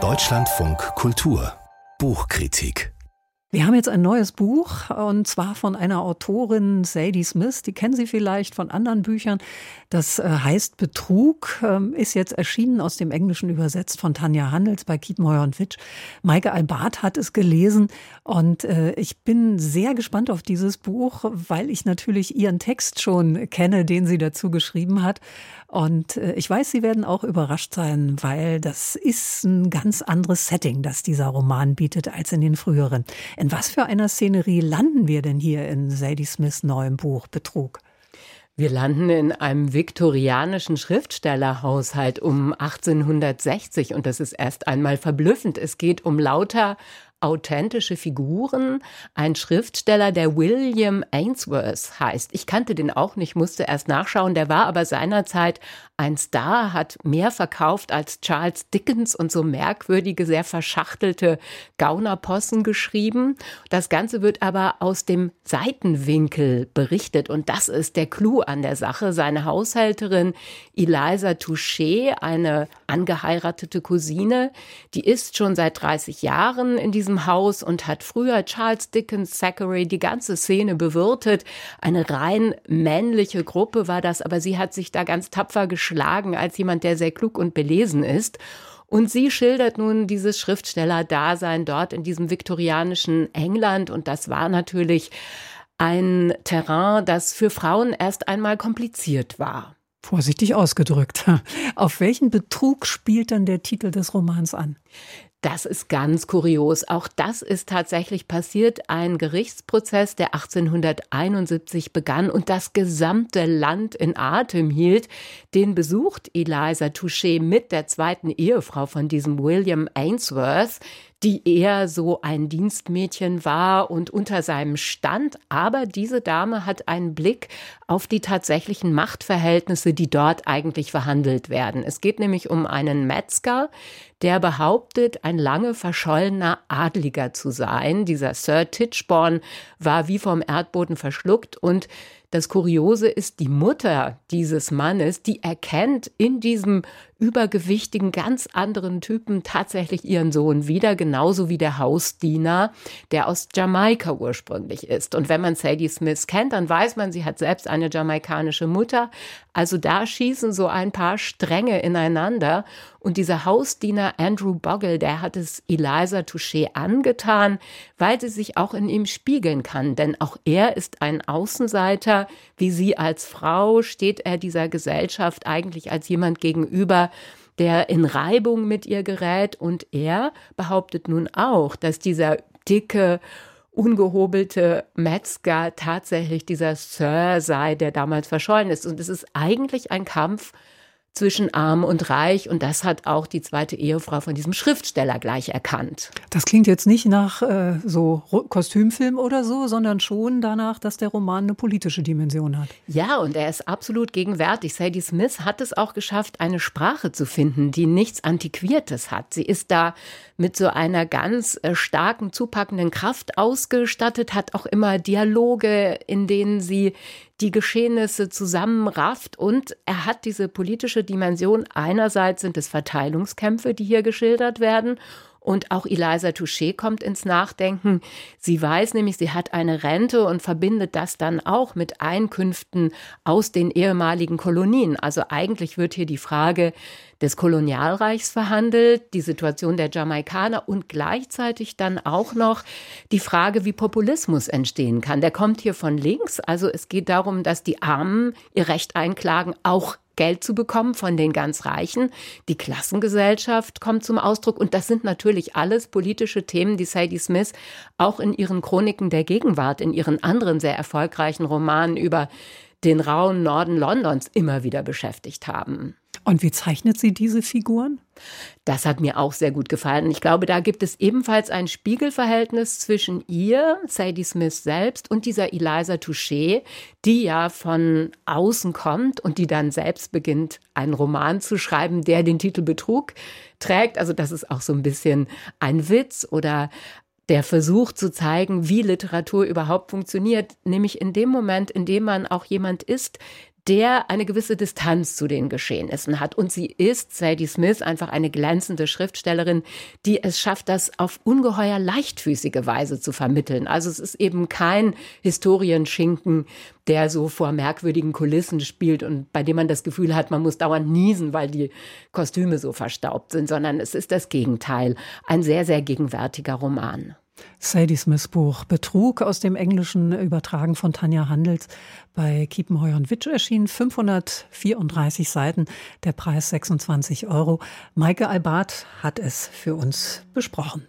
Deutschlandfunk Kultur Buchkritik wir haben jetzt ein neues Buch und zwar von einer Autorin Sadie Smith. Die kennen Sie vielleicht von anderen Büchern. Das äh, heißt Betrug, ähm, ist jetzt erschienen aus dem Englischen übersetzt von Tanja Handels bei Kietmeuer und Witsch. Maike Albart hat es gelesen und äh, ich bin sehr gespannt auf dieses Buch, weil ich natürlich ihren Text schon kenne, den sie dazu geschrieben hat. Und äh, ich weiß, Sie werden auch überrascht sein, weil das ist ein ganz anderes Setting, das dieser Roman bietet als in den früheren. In was für einer Szenerie landen wir denn hier in Sadie Smiths neuem Buch Betrug? Wir landen in einem viktorianischen Schriftstellerhaushalt um 1860 und das ist erst einmal verblüffend. Es geht um lauter authentische Figuren. Ein Schriftsteller, der William Ainsworth heißt. Ich kannte den auch nicht, musste erst nachschauen. Der war aber seinerzeit ein Star, hat mehr verkauft als Charles Dickens und so merkwürdige, sehr verschachtelte Gaunerpossen geschrieben. Das Ganze wird aber aus dem Seitenwinkel berichtet und das ist der Clou an der Sache. Seine Haushälterin Eliza Touché, eine angeheiratete Cousine, die ist schon seit 30 Jahren in diesem Haus und hat früher Charles Dickens, Thackeray, die ganze Szene bewirtet. Eine rein männliche Gruppe war das, aber sie hat sich da ganz tapfer geschlagen als jemand, der sehr klug und belesen ist. Und sie schildert nun dieses Schriftstellerdasein dort in diesem viktorianischen England. Und das war natürlich ein Terrain, das für Frauen erst einmal kompliziert war. Vorsichtig ausgedrückt. Auf welchen Betrug spielt dann der Titel des Romans an? Das ist ganz kurios. Auch das ist tatsächlich passiert. Ein Gerichtsprozess, der 1871 begann und das gesamte Land in Atem hielt. Den besucht Eliza Touché mit der zweiten Ehefrau von diesem William Ainsworth die eher so ein Dienstmädchen war und unter seinem stand. Aber diese Dame hat einen Blick auf die tatsächlichen Machtverhältnisse, die dort eigentlich verhandelt werden. Es geht nämlich um einen Metzger, der behauptet, ein lange verschollener Adliger zu sein. Dieser Sir Titchborn war wie vom Erdboden verschluckt und das Kuriose ist, die Mutter dieses Mannes, die erkennt in diesem übergewichtigen, ganz anderen Typen tatsächlich ihren Sohn wieder, genauso wie der Hausdiener, der aus Jamaika ursprünglich ist. Und wenn man Sadie Smith kennt, dann weiß man, sie hat selbst eine jamaikanische Mutter. Also da schießen so ein paar Stränge ineinander. Und dieser Hausdiener Andrew Bogle, der hat es Eliza Touché angetan, weil sie sich auch in ihm spiegeln kann. Denn auch er ist ein Außenseiter. Wie sie als Frau steht er dieser Gesellschaft eigentlich als jemand gegenüber, der in Reibung mit ihr gerät. Und er behauptet nun auch, dass dieser dicke, ungehobelte Metzger tatsächlich dieser Sir sei, der damals verschollen ist. Und es ist eigentlich ein Kampf zwischen arm und reich. Und das hat auch die zweite Ehefrau von diesem Schriftsteller gleich erkannt. Das klingt jetzt nicht nach äh, so Kostümfilm oder so, sondern schon danach, dass der Roman eine politische Dimension hat. Ja, und er ist absolut gegenwärtig. Sadie Smith hat es auch geschafft, eine Sprache zu finden, die nichts Antiquiertes hat. Sie ist da mit so einer ganz äh, starken, zupackenden Kraft ausgestattet, hat auch immer Dialoge, in denen sie die Geschehnisse zusammenrafft und er hat diese politische Dimension. Einerseits sind es Verteilungskämpfe, die hier geschildert werden und auch Eliza Touché kommt ins Nachdenken. Sie weiß nämlich, sie hat eine Rente und verbindet das dann auch mit Einkünften aus den ehemaligen Kolonien. Also eigentlich wird hier die Frage des Kolonialreichs verhandelt, die Situation der Jamaikaner und gleichzeitig dann auch noch die Frage, wie Populismus entstehen kann. Der kommt hier von links. Also es geht darum, dass die Armen ihr Recht einklagen, auch Geld zu bekommen von den ganz Reichen. Die Klassengesellschaft kommt zum Ausdruck. Und das sind natürlich alles politische Themen, die Sadie Smith auch in ihren Chroniken der Gegenwart, in ihren anderen sehr erfolgreichen Romanen über den rauen Norden Londons immer wieder beschäftigt haben. Und wie zeichnet sie diese Figuren? Das hat mir auch sehr gut gefallen. Ich glaube, da gibt es ebenfalls ein Spiegelverhältnis zwischen ihr, Sadie Smith selbst, und dieser Eliza Touché, die ja von außen kommt und die dann selbst beginnt, einen Roman zu schreiben, der den Titel Betrug trägt. Also das ist auch so ein bisschen ein Witz oder der Versuch zu zeigen, wie Literatur überhaupt funktioniert, nämlich in dem Moment, in dem man auch jemand ist, der eine gewisse Distanz zu den Geschehnissen hat. Und sie ist, Sadie Smith, einfach eine glänzende Schriftstellerin, die es schafft, das auf ungeheuer leichtfüßige Weise zu vermitteln. Also es ist eben kein Historienschinken, der so vor merkwürdigen Kulissen spielt und bei dem man das Gefühl hat, man muss dauernd niesen, weil die Kostüme so verstaubt sind, sondern es ist das Gegenteil. Ein sehr, sehr gegenwärtiger Roman. Sadie Smiths Buch Betrug aus dem Englischen übertragen von Tanja Handels bei Kiepenheuer und Witsch erschienen. 534 Seiten, der Preis 26 Euro. Maike Albart hat es für uns besprochen.